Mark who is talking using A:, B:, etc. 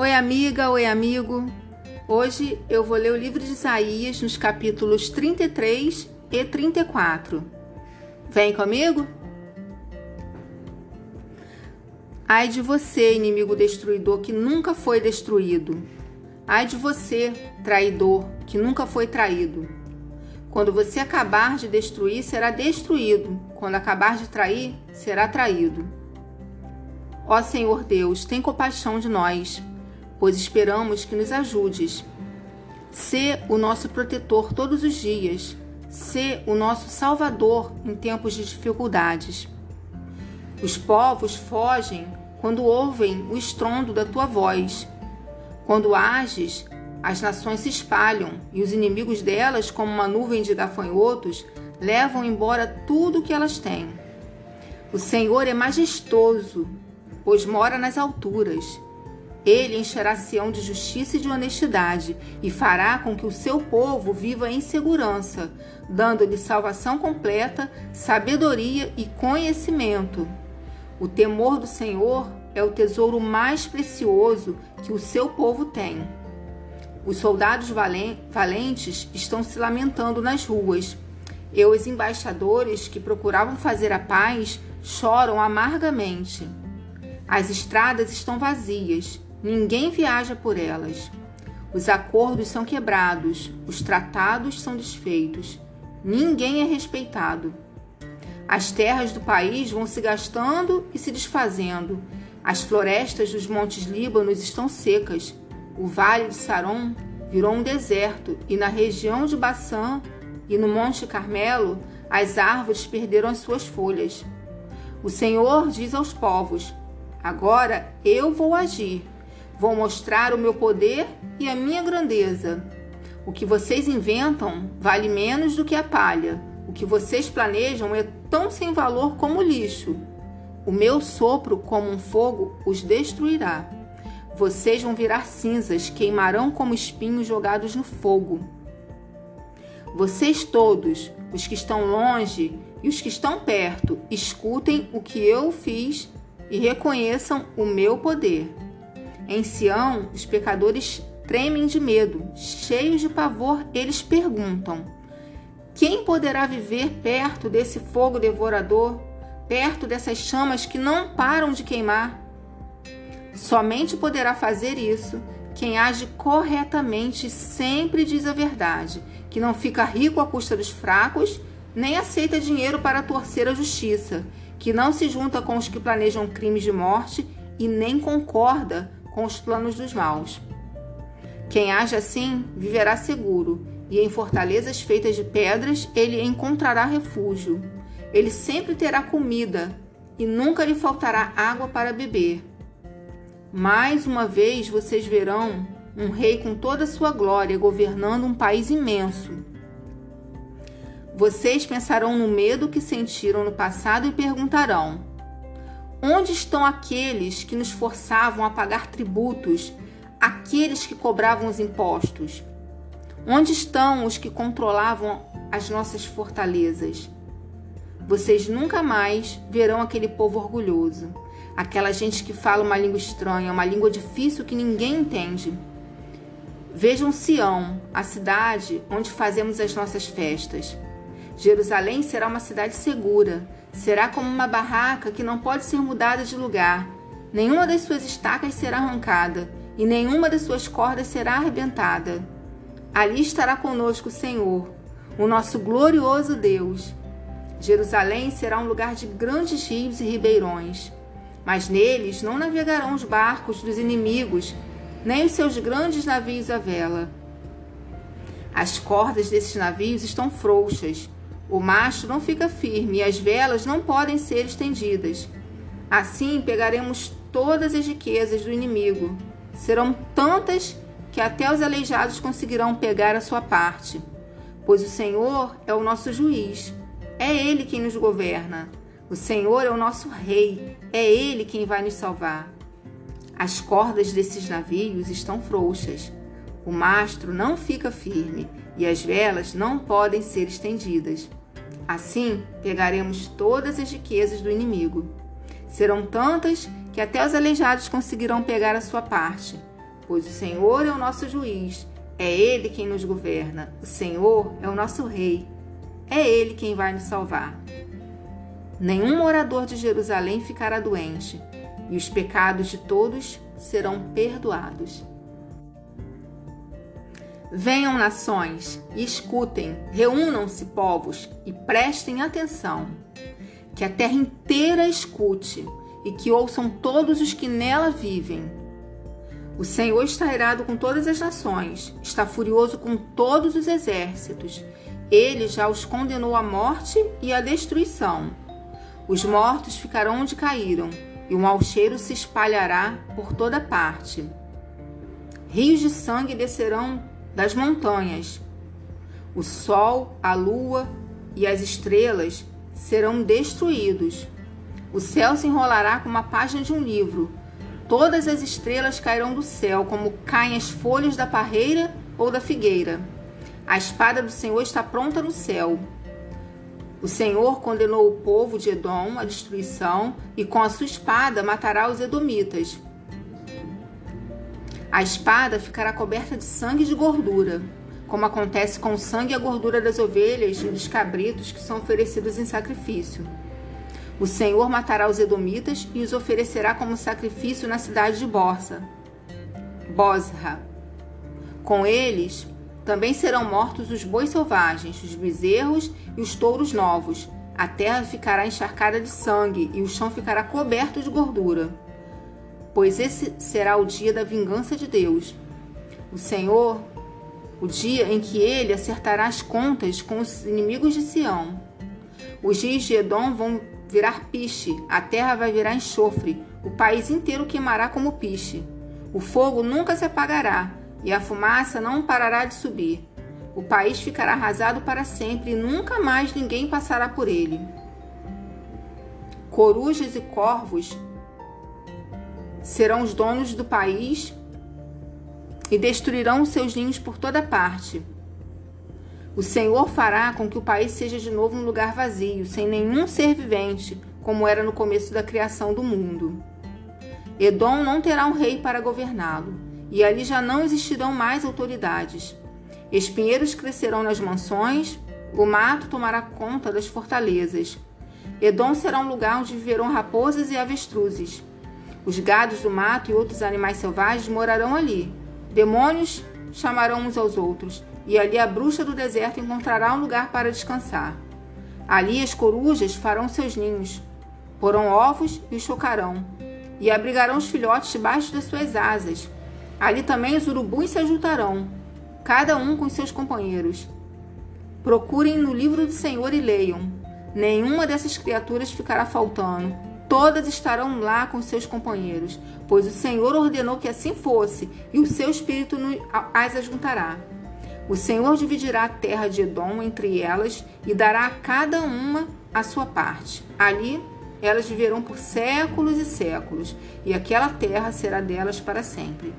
A: Oi, amiga, oi, amigo. Hoje eu vou ler o livro de Isaías nos capítulos 33 e 34. Vem comigo? Ai de você, inimigo destruidor que nunca foi destruído. Ai de você, traidor que nunca foi traído. Quando você acabar de destruir, será destruído. Quando acabar de trair, será traído. Ó Senhor Deus, tem compaixão de nós pois esperamos que nos ajudes. Sê o nosso protetor todos os dias, sê o nosso salvador em tempos de dificuldades. Os povos fogem quando ouvem o estrondo da tua voz. Quando ages, as nações se espalham e os inimigos delas, como uma nuvem de gafanhotos, levam embora tudo o que elas têm. O Senhor é majestoso, pois mora nas alturas ele encherá Sião de justiça e de honestidade e fará com que o seu povo viva em segurança, dando-lhe salvação completa, sabedoria e conhecimento. O temor do Senhor é o tesouro mais precioso que o seu povo tem. Os soldados valentes estão se lamentando nas ruas. E os embaixadores que procuravam fazer a paz choram amargamente. As estradas estão vazias Ninguém viaja por elas. Os acordos são quebrados, os tratados são desfeitos. Ninguém é respeitado. As terras do país vão se gastando e se desfazendo. As florestas dos montes Líbanos estão secas. O vale de Saron virou um deserto e na região de Baçã e no Monte Carmelo as árvores perderam as suas folhas. O Senhor diz aos povos: Agora eu vou agir Vou mostrar o meu poder e a minha grandeza. O que vocês inventam vale menos do que a palha. O que vocês planejam é tão sem valor como o lixo. O meu sopro, como um fogo, os destruirá. Vocês vão virar cinzas, queimarão como espinhos jogados no fogo. Vocês todos, os que estão longe e os que estão perto, escutem o que eu fiz e reconheçam o meu poder. Em Sião, os pecadores tremem de medo, cheios de pavor, eles perguntam: Quem poderá viver perto desse fogo devorador, perto dessas chamas que não param de queimar? Somente poderá fazer isso quem age corretamente e sempre diz a verdade, que não fica rico à custa dos fracos, nem aceita dinheiro para torcer a justiça, que não se junta com os que planejam crimes de morte e nem concorda com os planos dos maus. Quem age assim viverá seguro, e em fortalezas feitas de pedras ele encontrará refúgio. Ele sempre terá comida, e nunca lhe faltará água para beber. Mais uma vez vocês verão um rei com toda a sua glória governando um país imenso. Vocês pensarão no medo que sentiram no passado e perguntarão: Onde estão aqueles que nos forçavam a pagar tributos, aqueles que cobravam os impostos? Onde estão os que controlavam as nossas fortalezas? Vocês nunca mais verão aquele povo orgulhoso, aquela gente que fala uma língua estranha, uma língua difícil que ninguém entende. Vejam Sião, a cidade onde fazemos as nossas festas. Jerusalém será uma cidade segura, será como uma barraca que não pode ser mudada de lugar. Nenhuma das suas estacas será arrancada, e nenhuma das suas cordas será arrebentada. Ali estará conosco o Senhor, o nosso glorioso Deus. Jerusalém será um lugar de grandes rios e ribeirões, mas neles não navegarão os barcos dos inimigos, nem os seus grandes navios à vela. As cordas desses navios estão frouxas, o mastro não fica firme e as velas não podem ser estendidas. Assim pegaremos todas as riquezas do inimigo. Serão tantas que até os aleijados conseguirão pegar a sua parte. Pois o Senhor é o nosso juiz. É Ele quem nos governa. O Senhor é o nosso rei. É Ele quem vai nos salvar. As cordas desses navios estão frouxas. O mastro não fica firme e as velas não podem ser estendidas. Assim, pegaremos todas as riquezas do inimigo. Serão tantas que até os aleijados conseguirão pegar a sua parte. pois o Senhor é o nosso juiz, é Ele quem nos governa, o Senhor é o nosso Rei, é Ele quem vai nos salvar. Nenhum morador de Jerusalém ficará doente, e os pecados de todos serão perdoados. Venham nações e escutem, reúnam-se povos e prestem atenção. Que a terra inteira escute e que ouçam todos os que nela vivem. O Senhor está irado com todas as nações, está furioso com todos os exércitos. Ele já os condenou à morte e à destruição. Os mortos ficarão onde caíram, e o mau cheiro se espalhará por toda parte. Rios de sangue descerão das montanhas. O sol, a lua e as estrelas serão destruídos. O céu se enrolará como a página de um livro. Todas as estrelas cairão do céu, como caem as folhas da parreira ou da figueira. A espada do Senhor está pronta no céu. O Senhor condenou o povo de Edom à destruição e com a sua espada matará os edomitas. A espada ficará coberta de sangue e de gordura, como acontece com o sangue e a gordura das ovelhas e dos cabritos que são oferecidos em sacrifício. O Senhor matará os edomitas e os oferecerá como sacrifício na cidade de Borsa, Bosra. Com eles também serão mortos os bois selvagens, os bezerros e os touros novos. A terra ficará encharcada de sangue e o chão ficará coberto de gordura. Pois esse será o dia da vingança de Deus. O Senhor, o dia em que ele acertará as contas com os inimigos de Sião. Os dias de Edom vão virar piche, a terra vai virar enxofre, o país inteiro queimará como piche. O fogo nunca se apagará e a fumaça não parará de subir. O país ficará arrasado para sempre e nunca mais ninguém passará por ele. Corujas e corvos serão os donos do país e destruirão seus ninhos por toda parte. O Senhor fará com que o país seja de novo um lugar vazio, sem nenhum ser vivente, como era no começo da criação do mundo. Edom não terá um rei para governá-lo, e ali já não existirão mais autoridades. Espinheiros crescerão nas mansões, o mato tomará conta das fortalezas. Edom será um lugar onde viverão raposas e avestruzes. Os gados do mato e outros animais selvagens morarão ali. Demônios chamarão uns aos outros, e ali a bruxa do deserto encontrará um lugar para descansar. Ali as corujas farão seus ninhos, porão ovos e os chocarão, e abrigarão os filhotes debaixo das suas asas. Ali também os urubus se ajuntarão, cada um com seus companheiros. Procurem no livro do Senhor e leiam. Nenhuma dessas criaturas ficará faltando. Todas estarão lá com seus companheiros, pois o Senhor ordenou que assim fosse, e o seu espírito as ajuntará. O Senhor dividirá a terra de Edom entre elas e dará a cada uma a sua parte. Ali elas viverão por séculos e séculos, e aquela terra será delas para sempre.